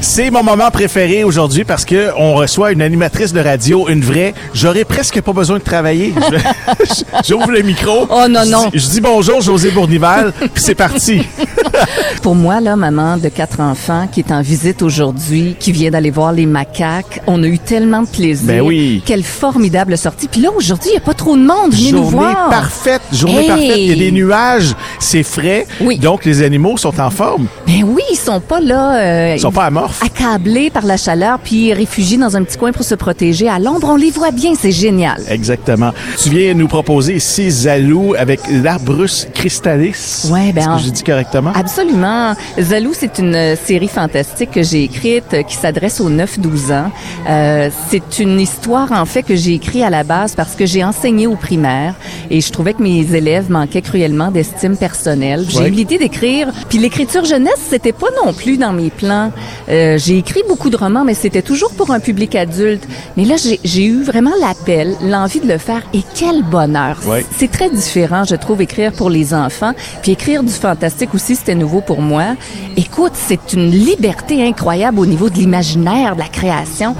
C'est mon moment préféré aujourd'hui parce que on reçoit une animatrice de radio, une vraie. J'aurais presque pas besoin de travailler. J'ouvre le micro. Oh, non, non. Je dis bonjour, José Bournival, puis c'est parti. Pour moi, là, maman de quatre enfants qui est en visite aujourd'hui, qui vient d'aller voir les macaques, on a eu tellement de plaisir. Ben oui. Quelle formidable sortie. Puis là, aujourd'hui, il n'y a pas trop de monde. Venez nous Journée voir. parfaite, journée Hey! parfaite. Il y a des nuages, c'est frais. Oui. Donc les animaux sont en forme. Ben oui, ils sont pas là. euh, Ils sont pas amorphes. Accablés par la chaleur, puis réfugiés dans un petit coin pour se protéger. À l'ombre, on les voit bien. C'est génial. Exactement. Tu viens nous proposer ici Zalou avec l'Arbrus cristallis. Ouais, ben, Est-ce que j'ai dit correctement? Absolument. Zalou, c'est une euh, série fantastique que j'ai écrite euh, qui s'adresse aux 9-12 ans. Euh, c'est une histoire, en fait, que j'ai écrite à la base parce que j'ai enseigné au primaire et je trouvais que mes élèves manquaient cruellement d'estime personnelle. J'ai Ouais. eu l'idée d'écrire. Puis l'écriture jeunesse, c'était pas non plus dans mes plans. Euh, j'ai écrit beaucoup de romans, mais c'était toujours pour un public adulte. Mais là, j'ai- j'ai eu vraiment l'appel, l'envie de le faire et quel bonheur. Ouais. C'est très différent, je trouve, écrire pour les enfants. Puis écrire du fantastique aussi, c'était nouveau pour moi. Écoute, c'est une liberté incroyable au niveau de l'imaginaire, de la création.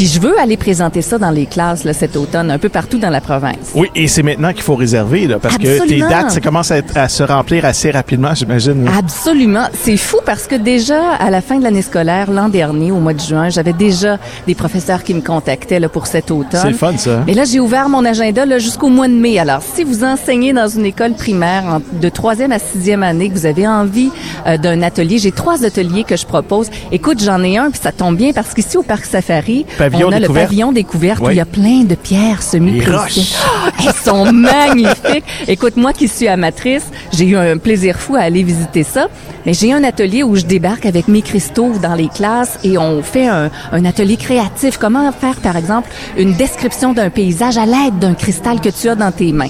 Puis je veux aller présenter ça dans les classes là, cet automne, un peu partout dans la province. Oui, et c'est maintenant qu'il faut réserver, là, parce que tes dates, ça commence à, être- à se remplir assez rapidement, j'imagine. Absolument. C'est fou parce que déjà, à la fin de l'année scolaire, l'an dernier, au mois de juin, j'avais déjà des professeurs qui me contactaient là, pour cet automne. C'est fun, ça. Mais là, j'ai ouvert mon agenda là, jusqu'au mois de mai. Alors, si vous enseignez dans une école primaire de troisième à sixième année, que vous avez envie euh, d'un atelier, j'ai trois ateliers que je propose. Écoute, j'en ai un, puis ça tombe bien parce qu'ici, au Parc Safari, Pavillon on a découverte. le pavillon découverte où il y a plein de pierres semi Les roches. Elles sont magnifiques. Écoute, moi qui suis amatrice, j'ai eu un plaisir fou à aller visiter ça. Mais j'ai un atelier où je débarque avec mes cristaux dans les classes et on fait un, un atelier créatif. Comment faire, par exemple, une description d'un paysage à l'aide d'un cristal que tu as dans tes mains?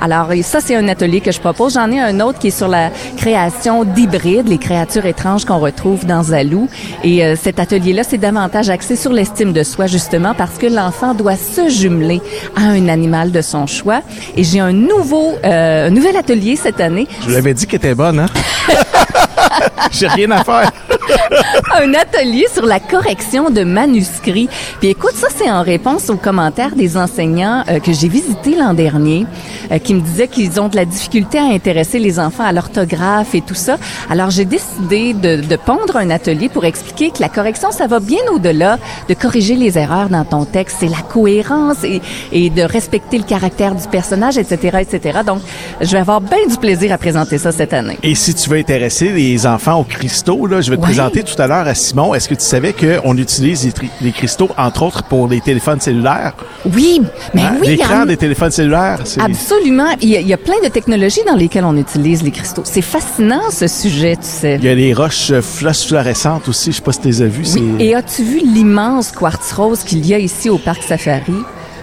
Alors, et ça, c'est un atelier que je propose. J'en ai un autre qui est sur la création d'hybrides, les créatures étranges qu'on retrouve dans Zalou. Et euh, cet atelier-là, c'est davantage axé sur l'estime de soi, justement, parce que l'enfant doit se jumeler à un animal de son choix. Et j'ai un nouveau, euh, un nouvel atelier cette année. Je l'avais dit qu'elle était bonne, hein? J'ai rien à faire. un atelier sur la correction de manuscrits. Puis écoute, ça c'est en réponse aux commentaires des enseignants euh, que j'ai visités l'an dernier, euh, qui me disaient qu'ils ont de la difficulté à intéresser les enfants à l'orthographe et tout ça. Alors j'ai décidé de, de pondre un atelier pour expliquer que la correction, ça va bien au-delà de corriger les erreurs dans ton texte. C'est la cohérence et, et de respecter le caractère du personnage, etc., etc. Donc, je vais avoir bien du plaisir à présenter ça cette année. Et si tu veux intéresser les enfants aux cristaux, là, je vais te Ouais. présenter tout à l'heure à Simon. Est-ce que tu savais qu'on utilise les, cristaux, entre autres, pour les téléphones cellulaires? Oui, mais Hein? oui, L'écran en- des téléphones cellulaires, c'est... Absolument. Il y, a, il y a plein de technologies dans lesquelles on utilise les cristaux. C'est fascinant, ce sujet, tu sais. Il y a les roches euh, phosphorescentes aussi, je sais pas si tu les as vues. Oui. Et as-tu vu l'immense quartz rose qu'il y a ici au Parc Safari?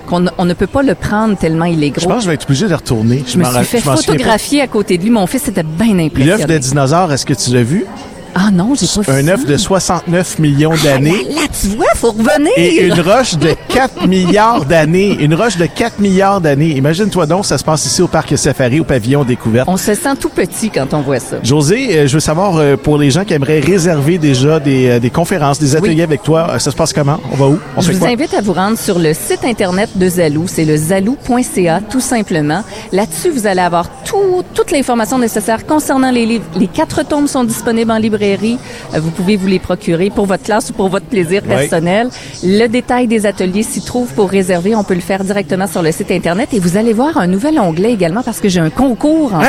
Qu'on on ne peut pas le prendre tellement il est Je gros. pense que je vais être obligé de retourner. Je me suis fait je photographier à côté de lui. Mon fils était bien L'œuf de impressionné. dinosaure, est-ce que tu l'as vu? Ah non, j'ai pas vu Un œuf de 69 millions d'années. Là, tu vois, faut revenir. Et une roche de 4 milliards d'années. Une roche de 4 milliards d'années. Imagine-toi donc, ça se passe ici au Parc Safari, au pavillon découverte. On se sent tout petit quand on voit ça. José, euh, je veux savoir, euh, pour les gens qui aimeraient réserver déjà des, euh, des conférences, des ateliers Oui. avec toi, ça se passe comment? On va où? On Je fait vous quoi? invite à vous rendre sur le site internet de Zalou, c'est le zalou.ca tout simplement. Là-dessus, vous allez avoir tout, toute l'information nécessaire concernant les livres. Les quatre tomes sont disponibles en librairie. Euh, Vous pouvez vous les procurer pour votre classe ou pour votre plaisir Oui. personnel. Le détail des ateliers s'y trouve pour réserver. On peut le faire directement sur le site internet et vous allez voir un nouvel onglet également parce que j'ai un concours en Hein?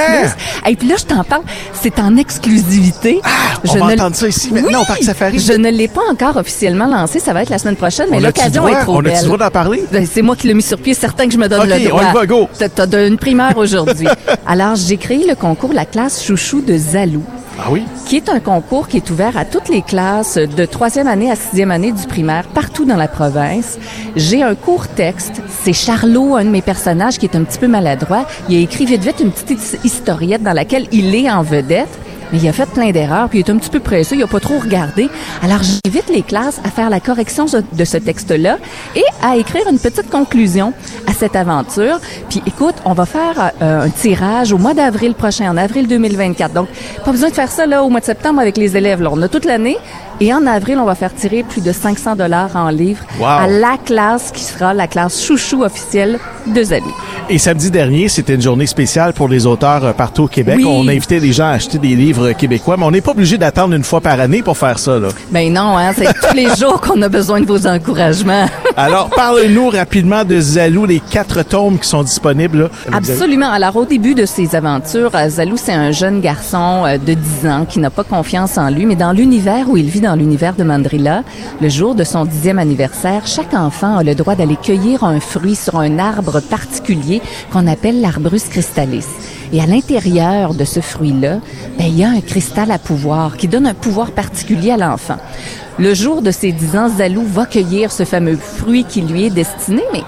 plus. Et puis là, je t'en parle, c'est en exclusivité. on va entendre ça ici maintenant au Parc Safari. Je ne l'ai pas encore officiellement lancé. Ça va être la semaine prochaine, mais On l'occasion est trop On belle. le droit d'en parler? Ben, C'est moi qui l'ai mis sur pied, certain que je me donne le droit. on y va, go. T'as- une primaire aujourd'hui. Alors, j'ai créé le concours La classe chouchou de Zalou, Ah oui? qui est un concours qui est ouvert à toutes les classes de troisième année à sixième année du primaire, partout dans la province. J'ai un court texte. C'est Charlot, un de mes personnages, qui est un petit peu maladroit. Il a écrit vite vite une petite his- historiette dans laquelle il est en vedette. Mais il a fait plein d'erreurs, puis il est un petit peu pressé, il a pas trop regardé. Alors, j'invite les classes à faire la correction de ce texte-là et à écrire une petite conclusion à cette aventure. Puis, écoute, on va faire euh, un tirage au mois d'avril prochain, en avril 2024. Donc, pas besoin de faire ça là au mois de septembre avec les élèves. Là. On a toute l'année. Et en avril, on va faire tirer plus de 500 dollars en livres à la classe qui sera la classe chouchou officielle de Zalou. Et samedi dernier, c'était une journée spéciale pour les auteurs euh, partout au Québec. On invitait les gens à acheter des livres québécois, mais on n'est pas obligé d'attendre une fois par année pour faire ça. Là. Ben non, hein, c'est tous les jours qu'on a besoin de vos encouragements. Alors, parle-nous rapidement de Zalou, les quatre tomes qui sont disponibles. Là. Absolument. Alors, au début de ses aventures, euh, Zalou, c'est un jeune garçon euh, de 10 ans qui n'a pas confiance en lui, mais dans l'univers où il vit dans l'univers de Mandrilla, le jour de son dixième anniversaire, chaque enfant a le droit d'aller cueillir un fruit sur un arbre particulier qu'on appelle l'arbrus cristallis. Et à l'intérieur de ce fruit-là, ben, il y a un cristal à pouvoir qui donne un pouvoir particulier à l'enfant. Le jour de ses dix ans, Zalou va cueillir ce fameux fruit qui lui est destiné, mais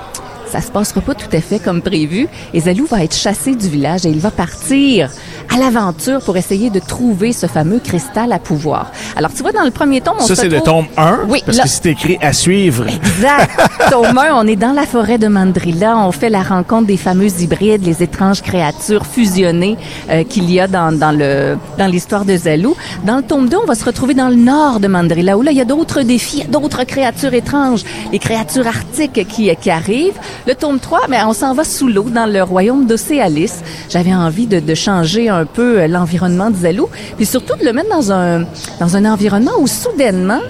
ça se passera pas tout à fait comme prévu. Et Zalou va être chassé du village et il va partir à l'aventure pour essayer de trouver ce fameux cristal à pouvoir. Alors, tu vois, dans le premier tome, on Ça, c'est le tome 1? Oui. Parce que c'est écrit à suivre. Exact. tome 1, on est dans la forêt de Mandrilla. On fait la rencontre des fameux hybrides, les étranges créatures fusionnées euh, qu'il y a dans, dans le dans l'histoire de Zalou. Dans le tome 2, on va se retrouver dans le nord de Mandrilla, où là, il y a d'autres défis, d'autres créatures étranges, les créatures arctiques qui, qui arrivent. Le tome 3, mais on s'en va sous l'eau, dans le royaume d'Océalis. J'avais envie de, changer un peu euh, l'environnement de Zalou, puis surtout de le mettre dans un, dans un environnement où soudainement,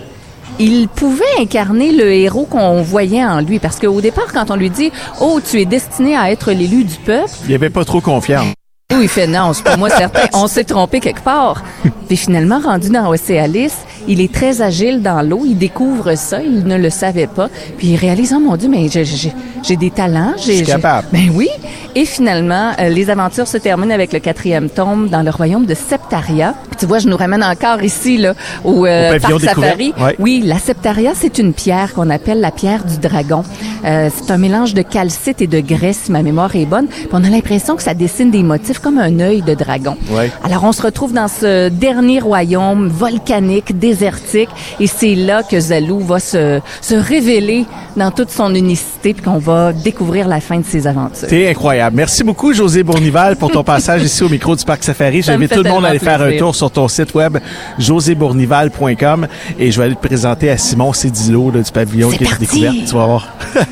il pouvait incarner le héros qu'on voyait en lui. Parce qu'au départ, quand on lui dit « Oh, tu es destiné à être l'élu du peuple », il avait pas trop confiance. Oui, il fait non, c'est pour moi certain. On s'est trompé quelque part. Puis finalement, rendu dans Océalis, il est très agile dans l'eau. Il découvre ça. Il ne le savait pas. Puis il réalise, oh mon Dieu, mais j'ai des talents. Je suis capable. Ben oui. Et finalement, euh, les aventures se terminent avec le quatrième tome dans le royaume de Septaria. Puis tu vois, je nous ramène encore ici, là, au, euh, parc Safari. Oui, la Septaria, c'est une pierre qu'on appelle la pierre du dragon. Euh, c'est un mélange de calcite et de graisse, si ma mémoire est bonne. Puis on a l'impression que ça dessine des motifs comme un œil de dragon. Alors, on se retrouve dans ce dernier royaume volcanique, désertique, et c'est là que Zalou va se, se révéler dans toute son unicité, puis qu'on va découvrir la fin de ses aventures. C'est incroyable. Merci beaucoup, José Bournival, pour ton passage ici au micro du Parc Safari. J'invite tout le monde à aller faire un tour sur ton site web, josébournival.com, et je vais aller te présenter à Simon Cédillo du pavillon qui est découvert. Tu vas voir.